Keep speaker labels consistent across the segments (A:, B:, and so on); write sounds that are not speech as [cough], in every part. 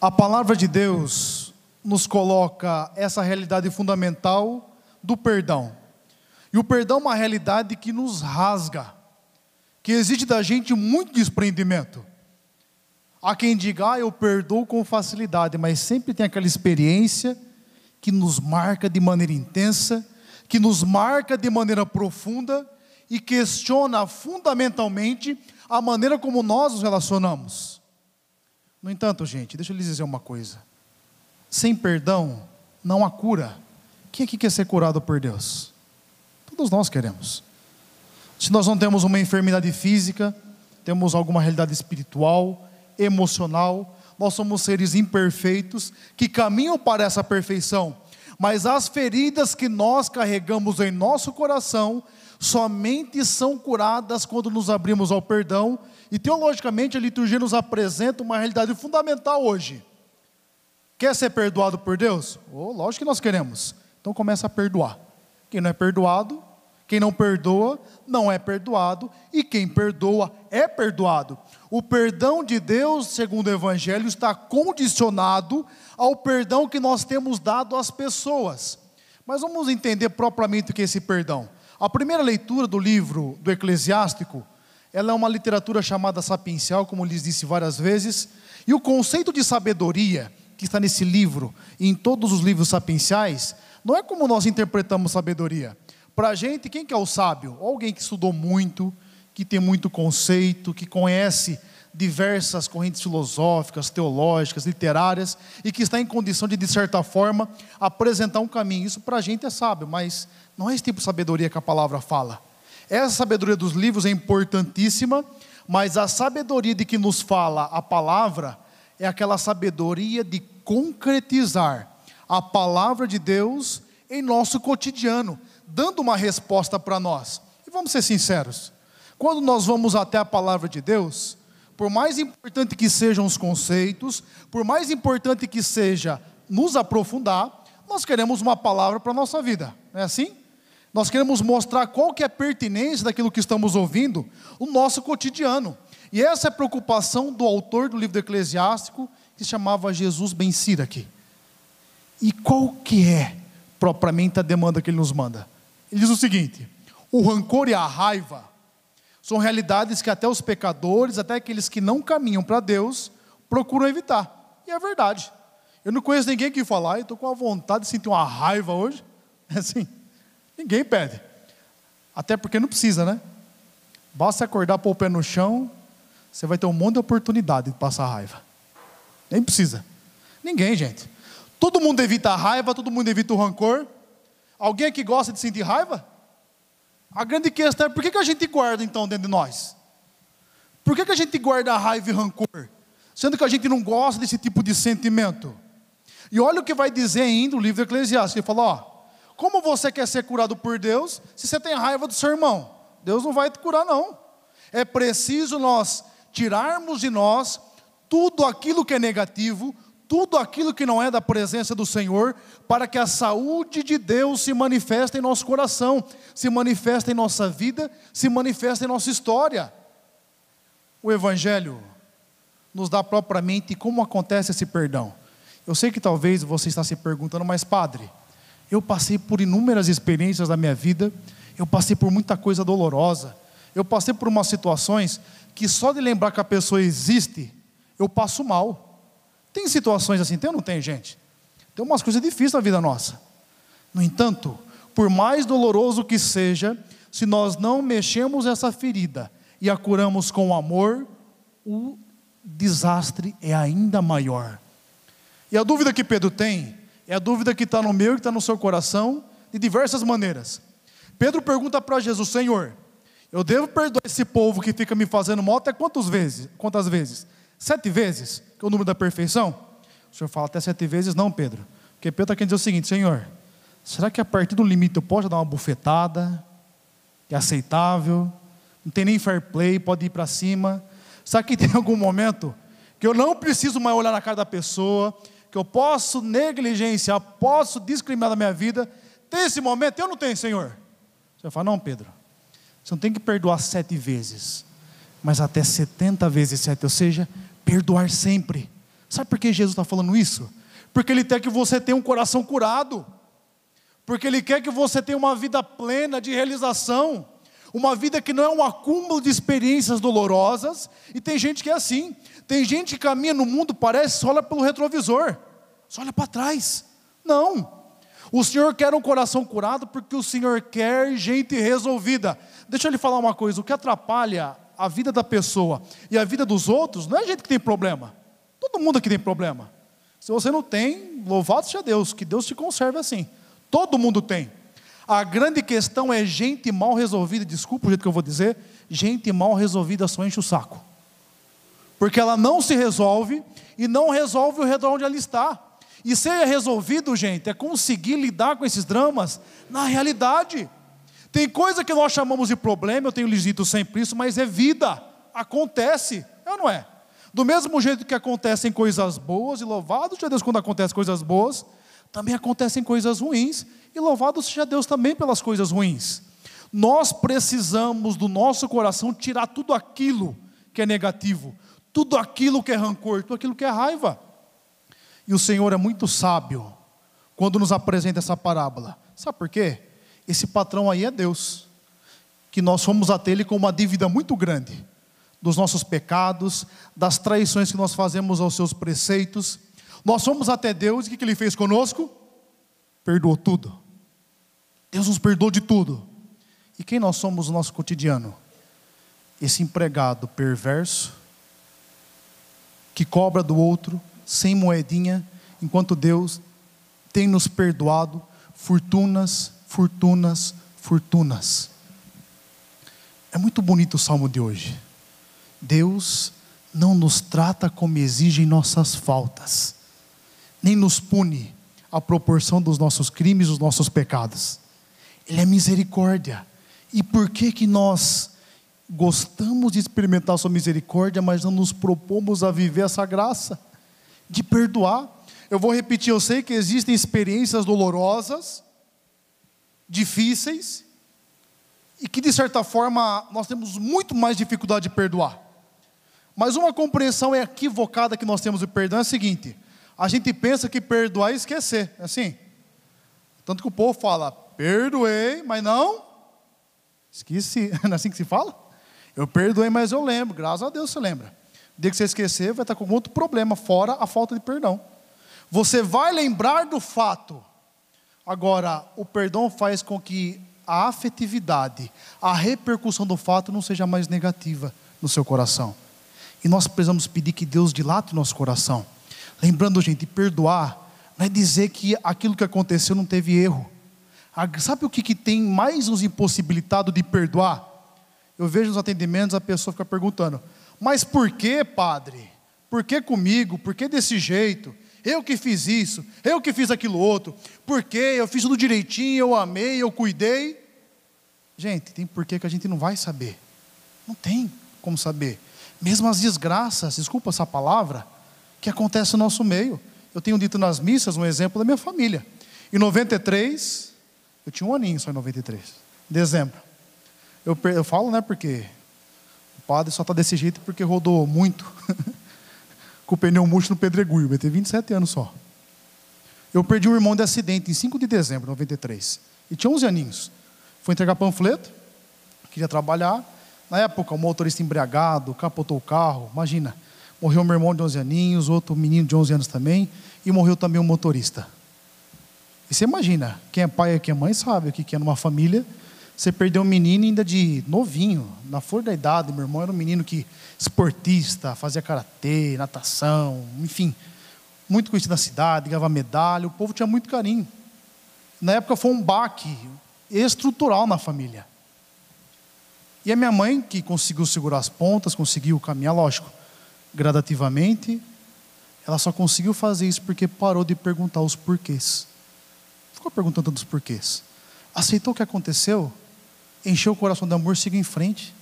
A: A palavra de Deus nos coloca essa realidade fundamental do perdão. E o perdão é uma realidade que nos rasga, que exige da gente muito desprendimento. Há quem diga, ah, eu perdoo com facilidade, mas sempre tem aquela experiência que nos marca de maneira intensa, que nos marca de maneira profunda e questiona fundamentalmente a maneira como nós nos relacionamos. No entanto, gente, deixa eu lhes dizer uma coisa: sem perdão não há cura. Quem aqui quer ser curado por Deus? Todos nós queremos. Se nós não temos uma enfermidade física, temos alguma realidade espiritual, emocional, nós somos seres imperfeitos que caminham para essa perfeição, mas as feridas que nós carregamos em nosso coração somente são curadas quando nos abrimos ao perdão e teologicamente a liturgia nos apresenta uma realidade fundamental hoje. Quer ser perdoado por Deus? Oh, lógico que nós queremos. Então começa a perdoar. Quem não é perdoado, quem não perdoa, não é perdoado, e quem perdoa é perdoado. O perdão de Deus, segundo o Evangelho, está condicionado ao perdão que nós temos dado às pessoas. Mas vamos entender propriamente o que é esse perdão. A primeira leitura do livro do Eclesiástico ela é uma literatura chamada sapiencial, como lhes disse várias vezes, e o conceito de sabedoria que está nesse livro e em todos os livros sapienciais, não é como nós interpretamos sabedoria. Para a gente, quem que é o sábio? Alguém que estudou muito, que tem muito conceito, que conhece diversas correntes filosóficas, teológicas, literárias e que está em condição de, de certa forma, apresentar um caminho. Isso para a gente é sábio, mas não é esse tipo de sabedoria que a palavra fala. Essa sabedoria dos livros é importantíssima, mas a sabedoria de que nos fala a palavra é aquela sabedoria de concretizar a palavra de Deus em nosso cotidiano, dando uma resposta para nós. E vamos ser sinceros: quando nós vamos até a palavra de Deus, por mais importante que sejam os conceitos, por mais importante que seja nos aprofundar, nós queremos uma palavra para a nossa vida, não é assim? Nós queremos mostrar qual que é a pertinência daquilo que estamos ouvindo, o nosso cotidiano. E essa é a preocupação do autor do livro do Eclesiástico, que se chamava Jesus Ben aqui. E qual que é propriamente a demanda que ele nos manda? Ele diz o seguinte: o rancor e a raiva são realidades que até os pecadores, até aqueles que não caminham para Deus, procuram evitar. E é verdade. Eu não conheço ninguém que fala, ah, estou com a vontade de sentir uma raiva hoje. [laughs] É assim. Ninguém pede. Até porque não precisa, né? Basta acordar, pôr o pé no chão, você vai ter um monte de oportunidade de passar raiva. Nem precisa. Ninguém, gente. Todo mundo evita a raiva, todo mundo evita o rancor. Alguém que gosta de sentir raiva? A grande questão é por que, que a gente guarda então dentro de nós? Por que, que a gente guarda raiva e rancor? Sendo que a gente não gosta desse tipo de sentimento. E olha o que vai dizer ainda o livro do Eclesiastes. Ele fala: ó, como você quer ser curado por Deus se você tem raiva do seu irmão? Deus não vai te curar, não. É preciso nós tirarmos de nós tudo aquilo que é negativo, tudo aquilo que não é da presença do Senhor, para que a saúde de Deus se manifeste em nosso coração, se manifeste em nossa vida, se manifeste em nossa história. O Evangelho nos dá propriamente como acontece esse perdão. Eu sei que talvez você está se perguntando, mas padre, eu passei por inúmeras experiências da minha vida, eu passei por muita coisa dolorosa, eu passei por umas situações que só de lembrar que a pessoa existe, eu passo mal. Tem situações assim, tem ou não tem, gente? Tem umas coisas difíceis na vida nossa. No entanto, por mais doloroso que seja, se nós não mexemos essa ferida e a curamos com amor, o desastre é ainda maior. E a dúvida que Pedro tem é a dúvida que está no meu e que está no seu coração, de diversas maneiras. Pedro pergunta para Jesus: Senhor, eu devo perdoar esse povo que fica me fazendo mal até quantas vezes? Quantas vezes? Sete vezes, que é o número da perfeição? O senhor fala até sete vezes, não, Pedro. Porque Pedro está querendo dizer o seguinte: Senhor, será que a partir do limite eu posso dar uma bufetada? É aceitável? Não tem nem fair play, pode ir para cima. Será que tem [laughs] algum momento que eu não preciso mais olhar na cara da pessoa? que eu posso negligenciar, posso discriminar da minha vida, tem esse momento? Eu não tenho, Senhor. Você fala, não, Pedro, você não tem que perdoar sete vezes, mas até setenta vezes sete, ou seja, perdoar sempre, Sabe por que Jesus está falando isso? Porque Ele quer que você tenha um coração curado, porque Ele quer que você tenha uma vida plena de realização, uma vida que não é um acúmulo de experiências dolorosas, e tem gente que é assim, tem gente que caminha no mundo, parece, só olha pelo retrovisor, só olha para trás. Não. O Senhor quer um coração curado porque o Senhor quer gente resolvida. Deixa eu lhe falar uma coisa: o que atrapalha a vida da pessoa e a vida dos outros não é gente que tem problema. Todo mundo aqui tem problema. Se você não tem, louvado seja Deus, que Deus te conserve assim. Todo mundo tem. A grande questão é gente mal resolvida, desculpa o jeito que eu vou dizer, gente mal resolvida só enche o saco porque ela não se resolve e não resolve o redor onde ela está. E ser resolvido, gente, é conseguir lidar com esses dramas na realidade. Tem coisa que nós chamamos de problema, eu tenho lhes dito sempre isso, mas é vida, acontece, é ou não é? Do mesmo jeito que acontecem coisas boas, e louvado seja Deus quando acontecem coisas boas, também acontecem coisas ruins, e louvado seja Deus também pelas coisas ruins. Nós precisamos do nosso coração tirar tudo aquilo que é negativo, tudo aquilo que é rancor, tudo aquilo que é raiva. E o Senhor é muito sábio quando nos apresenta essa parábola. Sabe por quê? Esse patrão aí é Deus, que nós fomos até Ele com uma dívida muito grande dos nossos pecados, das traições que nós fazemos aos seus preceitos. Nós fomos até Deus e o que Ele fez conosco? Perdoou tudo. Deus nos perdoou de tudo. E quem nós somos no nosso cotidiano? Esse empregado perverso, que cobra do outro sem moedinha, enquanto Deus tem nos perdoado fortunas, fortunas, fortunas. É muito bonito o salmo de hoje. Deus não nos trata como exigem nossas faltas, nem nos pune à proporção dos nossos crimes, dos nossos pecados. Ele é misericórdia. E por que que nós gostamos de experimentar a sua misericórdia, mas não nos propomos a viver essa graça de perdoar. Eu vou repetir, eu sei que existem experiências dolorosas, difíceis, e que de certa forma nós temos muito mais dificuldade de perdoar. Mas uma compreensão equivocada que nós temos de perdão é a seguinte: a gente pensa que perdoar é esquecer, é assim. Tanto que o povo fala, perdoei, mas não esqueci. [laughs] Não é assim que se fala? Eu perdoei, mas eu lembro. Graças a Deus você lembra. O dia que você esquecer, vai estar com outro problema, fora a falta de perdão. Você vai lembrar do fato. Agora, o perdão faz com que a afetividade, a repercussão do fato não seja mais negativa no seu coração. E nós precisamos pedir que Deus dilate nosso coração. Lembrando, gente, perdoar não é dizer que aquilo que aconteceu não teve erro. Sabe o que, que tem mais nos impossibilitado de perdoar? Eu vejo nos atendimentos a pessoa fica perguntando: Mas por que, padre? Por que comigo? Por que desse jeito? Eu que fiz isso, eu que fiz aquilo outro. Por que? Eu fiz tudo direitinho, eu amei, eu cuidei. Gente, tem porquê que a gente não vai saber. Não tem como saber. Mesmo as desgraças, desculpa essa palavra, que acontece no nosso meio. Eu tenho dito nas missas um exemplo da minha família. Em 93, eu tinha um aninho só em 93, dezembro. Eu, eu falo, né, porque o padre só está desse jeito porque rodou muito [laughs] com o pneu murcho no pedregulho, vai ter 27 anos só. Eu perdi um irmão de acidente em 5 de dezembro de 93. E tinha 11 aninhos. Foi entregar panfleto, queria trabalhar. Na época, o motorista embriagado, capotou o carro. Imagina, morreu meu irmão de 11 aninhos, outro menino de 11 anos também, e morreu também um motorista. E você imagina, quem é pai e quem é mãe sabe o que é numa família você perdeu um menino ainda de novinho, na flor da idade. Meu irmão era um menino que esportista, fazia karatê, natação, enfim, muito conhecido na cidade, ganhava medalha. O povo tinha muito carinho. Na época foi um baque estrutural na família. E a minha mãe, que conseguiu segurar as pontas, conseguiu caminhar, lógico, gradativamente, ela só conseguiu fazer isso porque parou de perguntar os porquês. Ficou perguntando dos porquês. Aceitou o que aconteceu, encheu o coração de amor, siga em frente.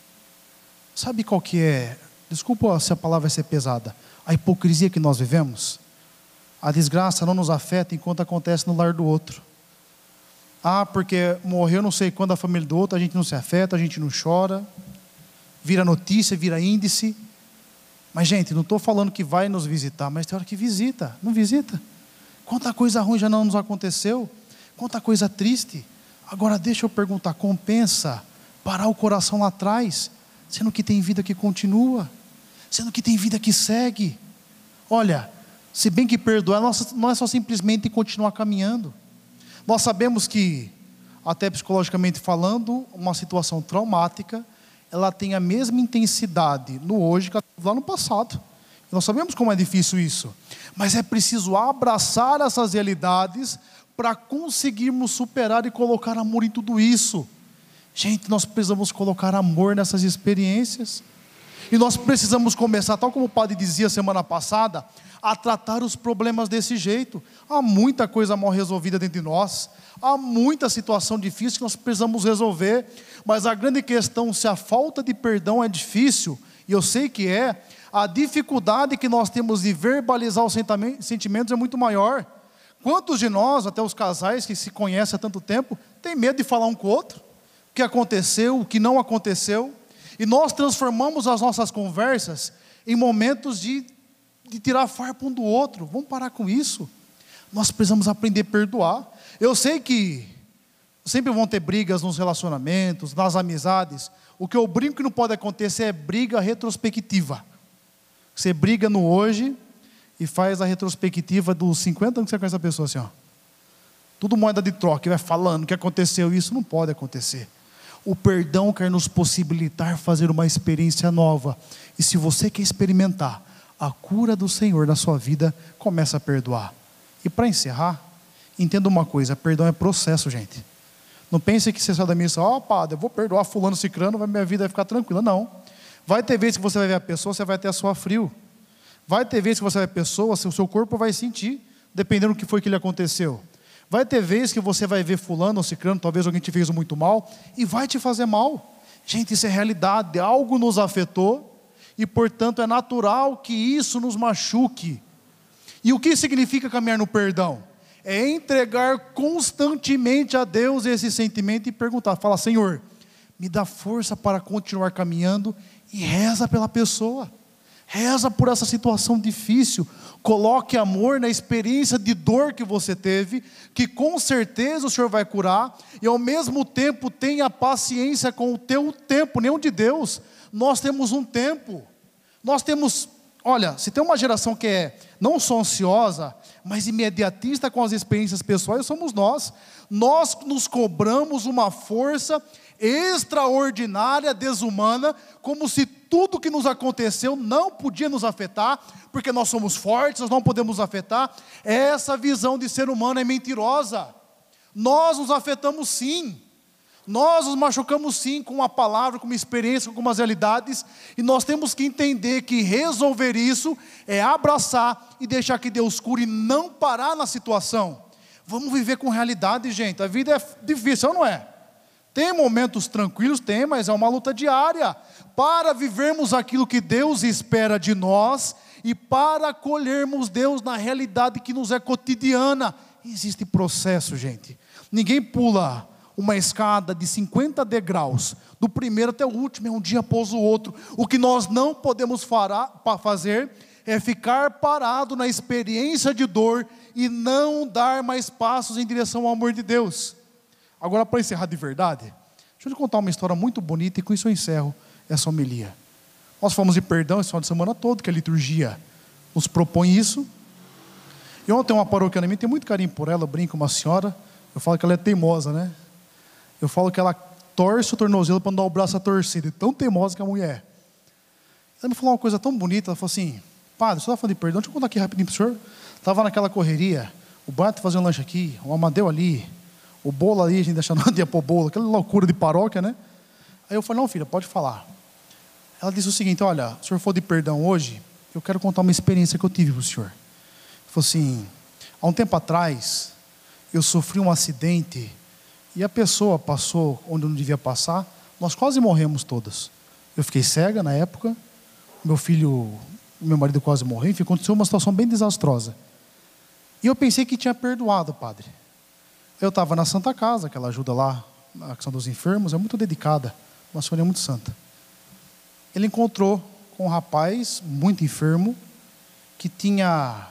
A: Sabe qual que é? Desculpa se a palavra vai ser pesada. A hipocrisia que nós vivemos. A desgraça não nos afeta enquanto acontece no lar do outro. Ah, porque morreu não sei quando a família do outro, a gente não se afeta, a gente não chora. Vira notícia, vira índice. Mas, gente, não estou falando que vai nos visitar, mas tem hora que visita, não visita. Quanta coisa ruim já não nos aconteceu, quanta coisa triste. Agora, deixa eu perguntar: compensa parar o coração lá atrás, sendo que tem vida que continua, sendo que tem vida que segue? Olha, se bem que perdoar não é só simplesmente continuar caminhando. Nós sabemos que, até psicologicamente falando, uma situação traumática, ela tem a mesma intensidade no hoje que lá no passado. Nós sabemos como é difícil isso, mas é preciso abraçar essas realidades para conseguirmos superar e colocar amor em tudo isso. Gente, nós precisamos colocar amor nessas experiências. E nós precisamos começar, tal como o padre dizia semana passada, a tratar os problemas desse jeito. Há muita coisa mal resolvida dentro de nós, há muita situação difícil que nós precisamos resolver, mas a grande questão, se a falta de perdão é difícil, e eu sei que é, a dificuldade que nós temos de verbalizar os sentimentos é muito maior. Quantos de nós, até os casais que se conhecem há tanto tempo, tem medo de falar um com o outro? O que aconteceu, o que não aconteceu? E nós transformamos as nossas conversas em momentos de de tirar farpa um do outro. Vamos parar com isso. Nós precisamos aprender a perdoar. Eu sei que sempre vão ter brigas nos relacionamentos, nas amizades. O que eu brinco que não pode acontecer é briga retrospectiva. Você briga no hoje e faz a retrospectiva dos 50 anos que você conhece a pessoa assim, ó. Tudo moeda de troca, e vai falando o que aconteceu, isso não pode acontecer. O perdão quer nos possibilitar fazer uma experiência nova. E se você quer experimentar, a cura do Senhor na sua vida, começa a perdoar. E para encerrar, entenda uma coisa: perdão é processo, gente. Não pense que você sai da missa, ó, oh, padre, eu vou perdoar fulano cicrano, minha vida vai ficar tranquila. Não. Vai ter vezes que você vai ver a pessoa, você vai ter a sua frio. Vai ter vezes que você vai pessoa, o seu corpo vai sentir, dependendo do que foi que lhe aconteceu. Vai ter vezes que você vai ver fulano ou cicrano, talvez alguém te fez muito mal, e vai te fazer mal. Gente, isso é realidade, algo nos afetou, e, portanto, é natural que isso nos machuque. E o que significa caminhar no perdão? É entregar constantemente a Deus esse sentimento e perguntar: fala, Senhor, me dá força para continuar caminhando e reza pela pessoa. Reza por essa situação difícil. Coloque amor na experiência de dor que você teve, que com certeza o Senhor vai curar, e ao mesmo tempo tenha paciência com o teu tempo, o de Deus nós temos um tempo. Nós temos, olha, se tem uma geração que é não só ansiosa, mas imediatista com as experiências pessoais, somos nós. Nós nos cobramos uma força extraordinária, desumana, como se tudo que nos aconteceu não podia nos afetar, porque nós somos fortes, nós não podemos afetar. Essa visão de ser humano é mentirosa. Nós nos afetamos sim. Nós nos machucamos sim com uma palavra, com uma experiência, com algumas realidades, e nós temos que entender que resolver isso é abraçar e deixar que Deus cure e não parar na situação. Vamos viver com realidade, gente. A vida é difícil, não é? Tem momentos tranquilos, tem, mas é uma luta diária. Para vivermos aquilo que Deus espera de nós e para acolhermos Deus na realidade que nos é cotidiana. Existe processo, gente. Ninguém pula uma escada de 50 degraus, do primeiro até o último, é um dia após o outro. O que nós não podemos fazer é ficar parado na experiência de dor e não dar mais passos em direção ao amor de Deus. Agora, para encerrar de verdade, deixa eu te contar uma história muito bonita e com isso eu encerro essa homilia. Nós fomos de perdão esse final de semana todo, que a liturgia nos propõe isso. E ontem uma paróquia na mim, tem muito carinho por ela, eu brinco com uma senhora, eu falo que ela é teimosa, né? Eu falo que ela torce o tornozelo para não dar o braço a torcida, tão teimosa que a mulher é. Ela me falou uma coisa tão bonita, ela falou assim, padre, você está falando de perdão, deixa eu contar aqui rapidinho para o senhor. Estava naquela correria, o Bato fazia um lanche aqui, o Amadeu ali, o bolo ali, a gente deixando [laughs] de pôr bolo, aquela loucura de paróquia, né? Aí eu falei, não filha, pode falar. Ela disse o seguinte, olha, o senhor for de perdão hoje, eu quero contar uma experiência que eu tive com o senhor. Falou assim, há um tempo atrás, eu sofri um acidente e a pessoa passou onde não devia passar, nós quase morremos todas. Eu fiquei cega na época, meu filho, meu marido quase morreu, enfim, aconteceu uma situação bem desastrosa. E eu pensei que tinha perdoado, padre. Eu estava na Santa Casa, que ela ajuda lá na questão dos enfermos, é muito dedicada, uma senhora muito santa. Ele encontrou com um rapaz muito enfermo que tinha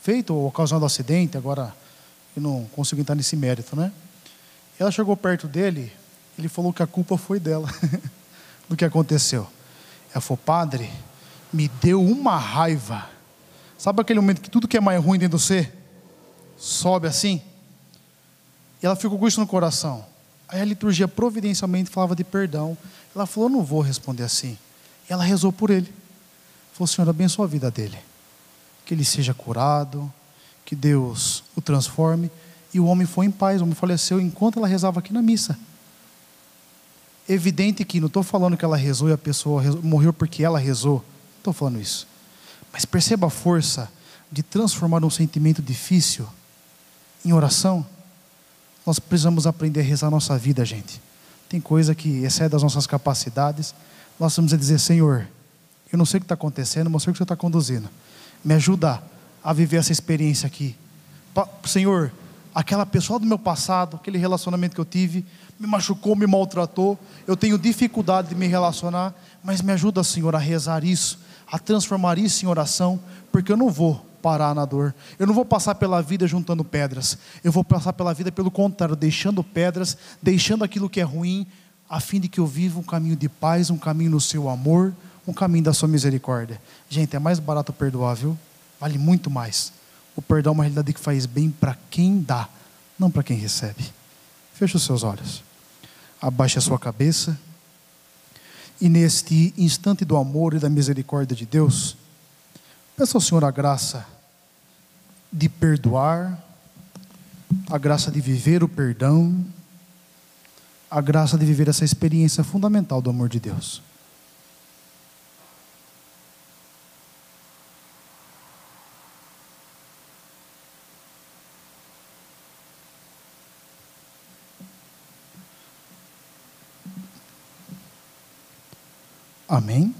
A: feito ou ocasionado um acidente, agora eu não consigo entrar nesse mérito, né? Ela chegou perto dele, ele falou que a culpa foi dela, [laughs] do que aconteceu. Ela falou, padre, me deu uma raiva. Sabe aquele momento que tudo que é mais ruim dentro de você sobe assim? E ela ficou com isso no coração. Aí a liturgia providencialmente falava de perdão. Ela falou: não vou responder assim. E ela rezou por ele. Falou: Senhor, abençoa a vida dele. Que ele seja curado, que Deus o transforme. E o homem foi em paz, o homem faleceu enquanto ela rezava aqui na missa. Evidente que não estou falando que ela rezou e a pessoa morreu porque ela rezou. Não estou falando isso. Mas perceba a força de transformar um sentimento difícil em oração. Nós precisamos aprender a rezar a nossa vida, gente. Tem coisa que excede as nossas capacidades. Nós vamos dizer, Senhor, eu não sei o que está acontecendo, mas sei o que Senhor está conduzindo. Me ajuda a viver essa experiência aqui. Senhor, aquela pessoa do meu passado, aquele relacionamento que eu tive, me machucou, me maltratou. Eu tenho dificuldade de me relacionar, mas me ajuda, Senhor, a rezar isso, a transformar isso em oração, porque eu não vou parar na dor. Eu não vou passar pela vida juntando pedras. Eu vou passar pela vida pelo contrário, deixando pedras, deixando aquilo que é ruim, a fim de que eu viva um caminho de paz, um caminho no seu amor, um caminho da sua misericórdia. Gente, é mais barato perdoar, viu? Vale muito mais. O perdão é uma realidade que faz bem para quem dá, não para quem recebe. Feche os seus olhos. Abaixe a sua cabeça. E neste instante do amor e da misericórdia de Deus, peça ao Senhor a graça de perdoar, a graça de viver o perdão, a graça de viver essa experiência fundamental do amor de Deus. Amém?